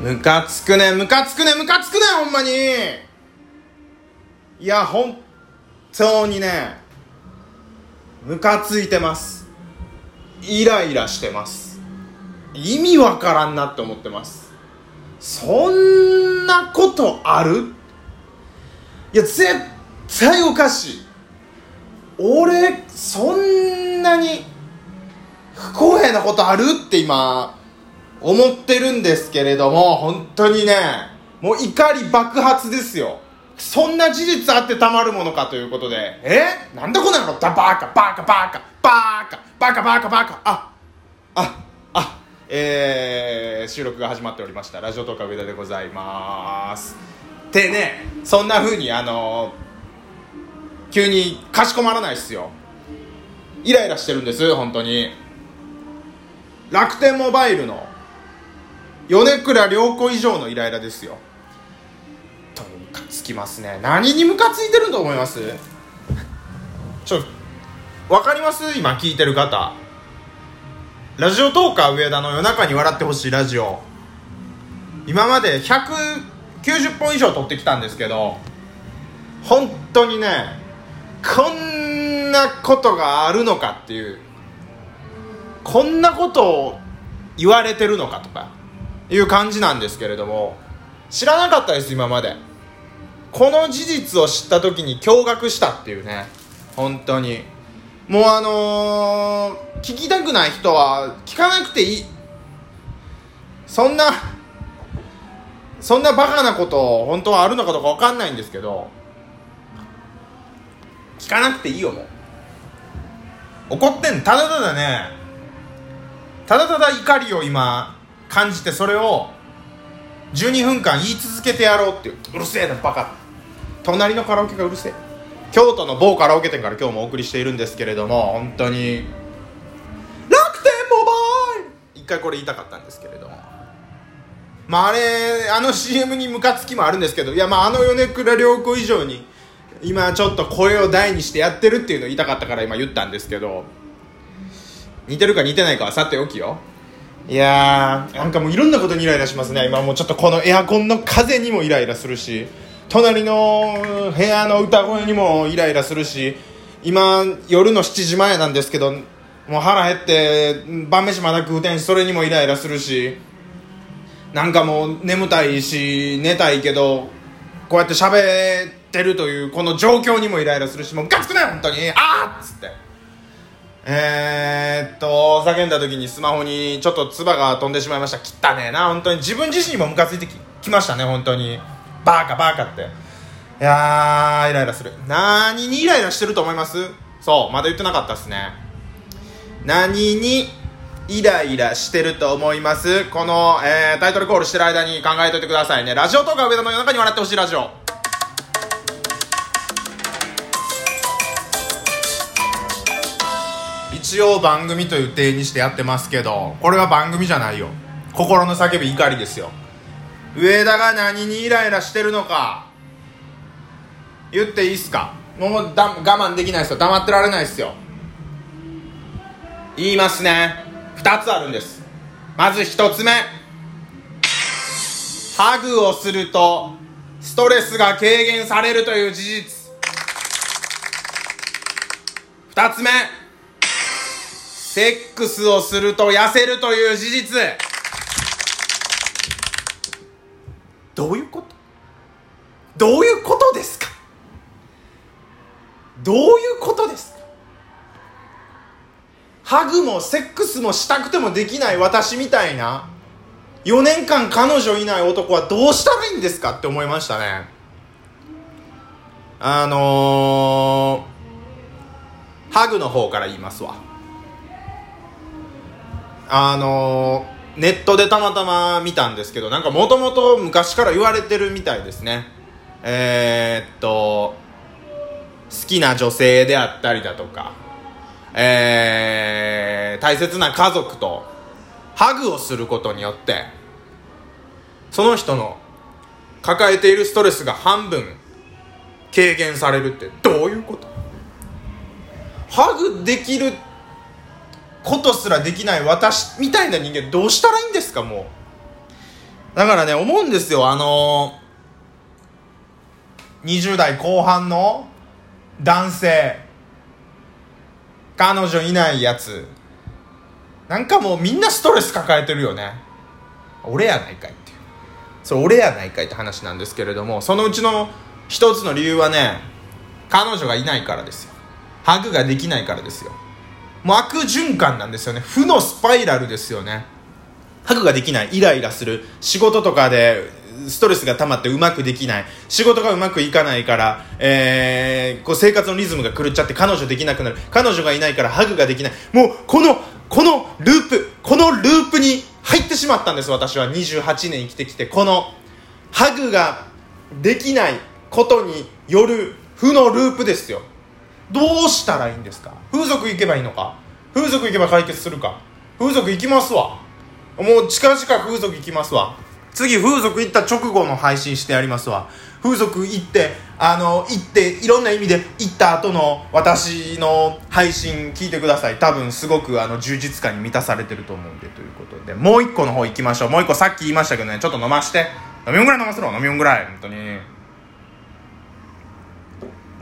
ムカつくねムカつくねムカつくねほんまに。いや本当にねムカついてます。イライラしてます。意味わからんなって思ってます。そんなことある？いや絶対おかしい。俺そんなに不公平なことある？って今思ってるんですけれども本当にねもう怒り爆発ですよ。そんな事実あってたまるものかということで。え？なんでこんなの？だバカバカバカバカバカバカバカ。あああえー、収録が始まっておりました。ラジオトーク上田でございます。でねそんな風にあの急にかしこまらないっすよ。イライラしてるんです本当に。楽天モバイルの米倉涼子以上のイライラですよ。とムカつきますね。何にムカついてると思います？ちょ分かります？今聞いてる方。ラジオトーカー上田の夜中に笑ってほしいラジオ。今まで190本以上撮ってきたんですけど本当にねこんなことがあるのかっていうこんなことを言われてるのかとか。いう感じなんですけれども知らなかったです今まで。この事実を知った時に驚愕したっていうね。本当に。もうあのー、聞きたくない人は聞かなくていい。そんなそんなバカなこと本当はあるのかどうか分かんないんですけど聞かなくていいよもう。怒ってんただただねただただ怒りを今感じてそれを12分間言い続けてやろうっていう。うるせえなバカ。隣のカラオケがうるせえ。京都の某カラオケ店から今日もお送りしているんですけれども本当に。楽天モバイル。一回これ言いたかったんですけれども。まああれあの CM にムカつきもあるんですけどいやまああの米倉涼子以上に今ちょっと声を大にしてやってるっていうのを言いたかったから今言ったんですけど似てるか似てないかはさておきよ。いやーなんかもういろんなことにイライラしますね。今もうちょっとこのエアコンの風にもイライラするし隣の部屋の歌声にもイライラするし今夜の7時前なんですけどもう腹減って晩飯まだ食うてんしそれにもイライラするしなんかもう眠たいし寝たいけどこうやって喋ってるというこの状況にもイライラするしもうガツくない本当に。あーっつって。えー、っと叫んだ時にスマホにちょっと唾が飛んでしまいました。汚ねえな本当に。自分自身にもムカついてききましたね本当に。バーカバーカって。いやーイライラする。何にイライラしてると思います？そうまだ言ってなかったっすね。何にイライラしてると思います？この、えー、タイトルコールしてる間に考えといてくださいね。ラジオとか上田の夜中に笑ってほしいラジオ。一応番組という体にしてやってますけどこれは番組じゃないよ。心の叫び怒りですよ。上田が何にイライラしてるのか言っていいっすか？もうだ我慢できないっすよ。黙ってられないっすよ。言いますね。2つあるんです。まず1つ目。ハグをするとストレスが軽減されるという事実。2つ目。セックスをすると痩せるという事実。どういうこと？どういうことですか？どういうことですか？ハグもセックスもしたくてもできない私みたいな。4年間彼女いない男はどうしたらいいんですかって思いましたね。あのー、ハグの方から言いますわ。あの、ネットでたまたま見たんですけどなんかもともと昔から言われてるみたいですね。えー、っと好きな女性であったりだとかえー、大切な家族とハグをすることによってその人の抱えているストレスが半分軽減されるってどういうこと？ハグできることすらできない私みたいな人間どうしたらいいんですかもう。だからね思うんですよ。あのー、20代後半の男性。彼女いないやつ。なんかもうみんなストレス抱えてるよね。俺やないかいっていう。それ俺やないかいって話なんですけれどもそのうちの一つの理由はね彼女がいないからですよ。ハグができないからですよ。もう悪循環なんですよね。負のスパイラルですよね。ハグができない。イライラする。仕事とかでストレスが溜まってうまくできない。仕事がうまくいかないから、えー、こう生活のリズムが狂っちゃって彼女できなくなる。彼女がいないからハグができない。もうこのこのループこのループに入ってしまったんです。私は。28年生きてきてこのハグができないことによる負のループですよ。どうしたらいいんですか？風俗行けばいいのか？風俗行けば解決するか？風俗行きますわ。もう近々風俗行きますわ。次風俗行った直後の配信してやりますわ。風俗行ってあの行っていろんな意味で行った後の私の配信聞いてください。多分すごくあの充実感に満たされてると思うんでということで。もう一個の方行きましょう。もう一個さっき言いましたけどねちょっと飲まして。飲み物ぐらい飲ませろ。飲み物ぐらい。本当に。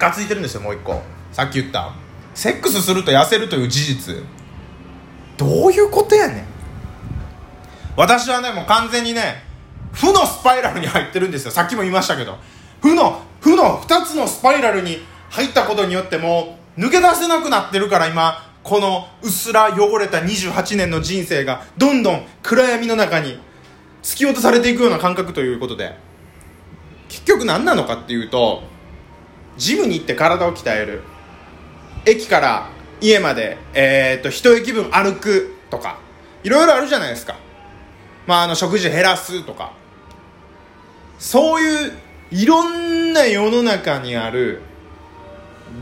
ムカついてるんですよもう一個。さっき言った。セックスすると痩せるという事実。どういうことやねん。私はねもう完全にね負のスパイラルに入ってるんですよ。さっきも言いましたけど。負の負の2つのスパイラルに入ったことによってもう抜け出せなくなってるから今このうっすら汚れた28年の人生がどんどん暗闇の中に突き落とされていくような感覚ということで。結局何なのかっていうとジムに行って体を鍛える。駅から家まで、えーと、一駅分歩くとか。いろいろあるじゃないですか、まあ、あの食事減らすとか。そういういろんな世の中にある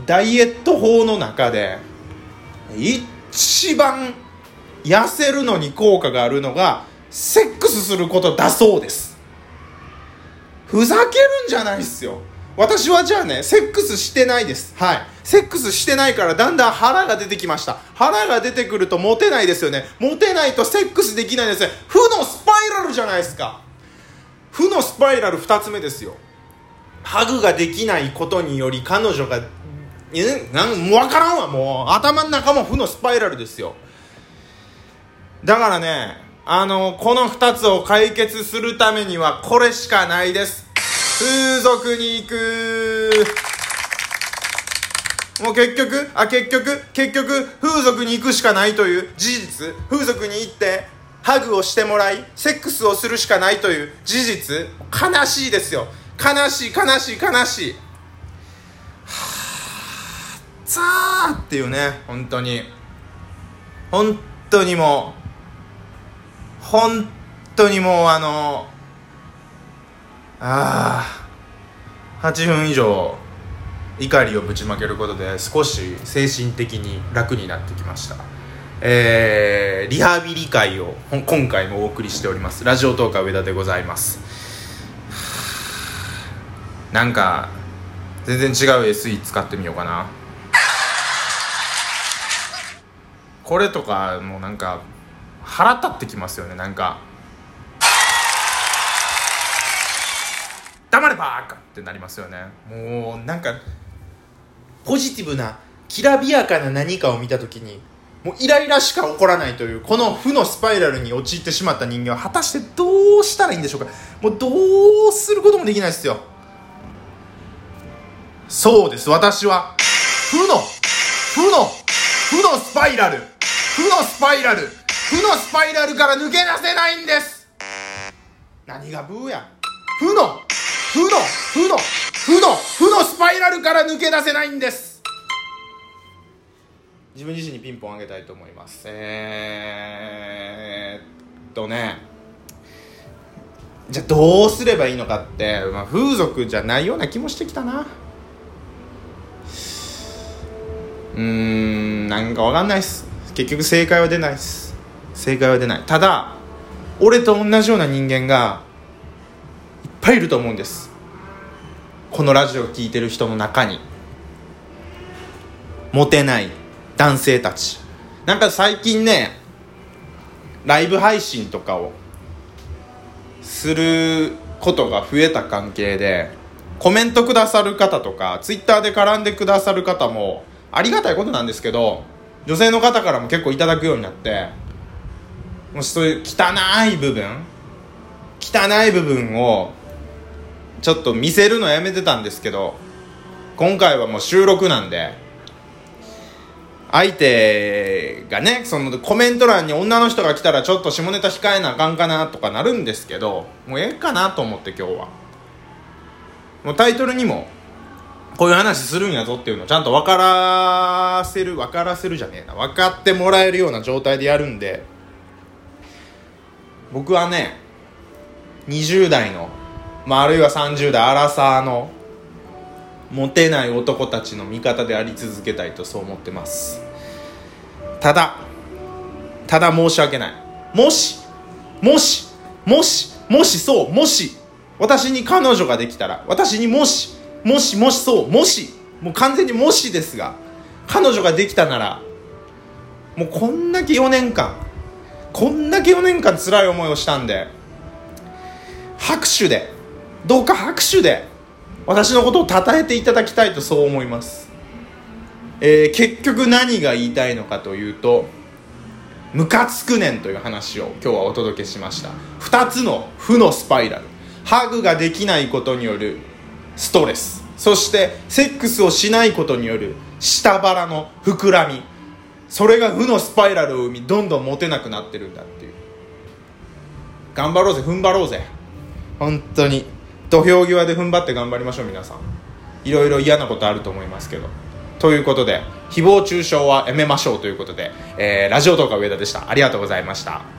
ダイエット法の中で一番痩せるのに効果があるのがセックスすることだそうです。ふざけるんじゃないっすよ。私はじゃあねセックスしてないです。はい。セックスしてないからだんだん腹が出てきました。腹が出てくるとモテないですよね。モテないとセックスできないですね。負のスパイラルじゃないですか。負のスパイラル2つ目ですよ。ハグができないことにより彼女がえなんもう分からんわ。もう頭の中も負のスパイラルですよ。だからねあのこの2つを解決するためにはこれしかないです。風俗に行く。もう結局あ結局結局風俗に行くしかないという事実。風俗に行ってハグをしてもらいセックスをするしかないという事実。悲しいですよ。悲しい悲しい悲しい。はあザーっていうね本当に。本当にもう本当にもうあのああ8分以上怒りをぶちまけることで少し精神的に楽になってきました。えー、リハビリ会を今回もお送りしております。ラジオトーカー上田でございます。なんか全然違う SE 使ってみようかな。これとかもうなんか腹立ってきますよね。なんか黙れバーカってなりますよね。もうなんかポジティブなきらびやかな何かを見た時にもうイライラしか起こらないというこの負のスパイラルに陥ってしまった人間は果たしてどうしたらいいんでしょうか。もうどうすることもできないですよ。そうです。私は負の負の負のスパイラル。負のスパイラル。負のスパイラルから抜け出せないんです。何がブーや。負の負の負の負の負のスパイラルから抜け出せないんです。自分自身にピンポンあげたいと思います。えー、っとね。じゃあどうすればいいのかって、まあ、風俗じゃないような気もしてきたな。うーんなんかわかんないっす。結局正解は出ないっす。正解は出ない。ただ俺と同じような人間がぱいいると思うんです。このラジオを聴いてる人の中に。モテない男性たち。なんか最近ねライブ配信とかをすることが増えた関係でコメントくださる方とかツイッターで絡んでくださる方もありがたいことなんですけど女性の方からも結構いただくようになってもしそういう汚い部分汚い部分をちょっと見せるのやめてたんですけど今回はもう収録なんで相手がねそのコメント欄に女の人が来たらちょっと下ネタ控えなあかんかなとかなるんですけどもうええかなと思って今日は。もうタイトルにもこういう話するんやぞっていうのをちゃんと分からせる分からせるじゃねえな。分かってもらえるような状態でやるんで僕はね20代の、まあ、あるいは30代アラサーのモテない男たちの味方であり続けたいとそう思ってます。ただただ申し訳ない。もしもしもしもしそうもし私に彼女ができたら私にもしもしもしそうもしもう完全にもしですが彼女ができたならもうこんだけ4年間こんだけ4年間辛い思いをしたんで拍手でどうか拍手で私のことを称えていただきたいとそう思います、えー、結局何が言いたいのかというとムカつくねんという話を今日はお届けしました。2つの負のスパイラル。ハグができないことによるストレス。そしてセックスをしないことによる下腹の膨らみ。それが負のスパイラルを生みどんどんモテなくなってるんだっていう。頑張ろうぜ踏ん張ろうぜ。本当に。土俵際で踏ん張って頑張りましょう皆さん。いろいろ嫌なことあると思いますけど。ということで誹謗中傷はやめましょうということで、えー、ラジオ動画上田でした。ありがとうございました。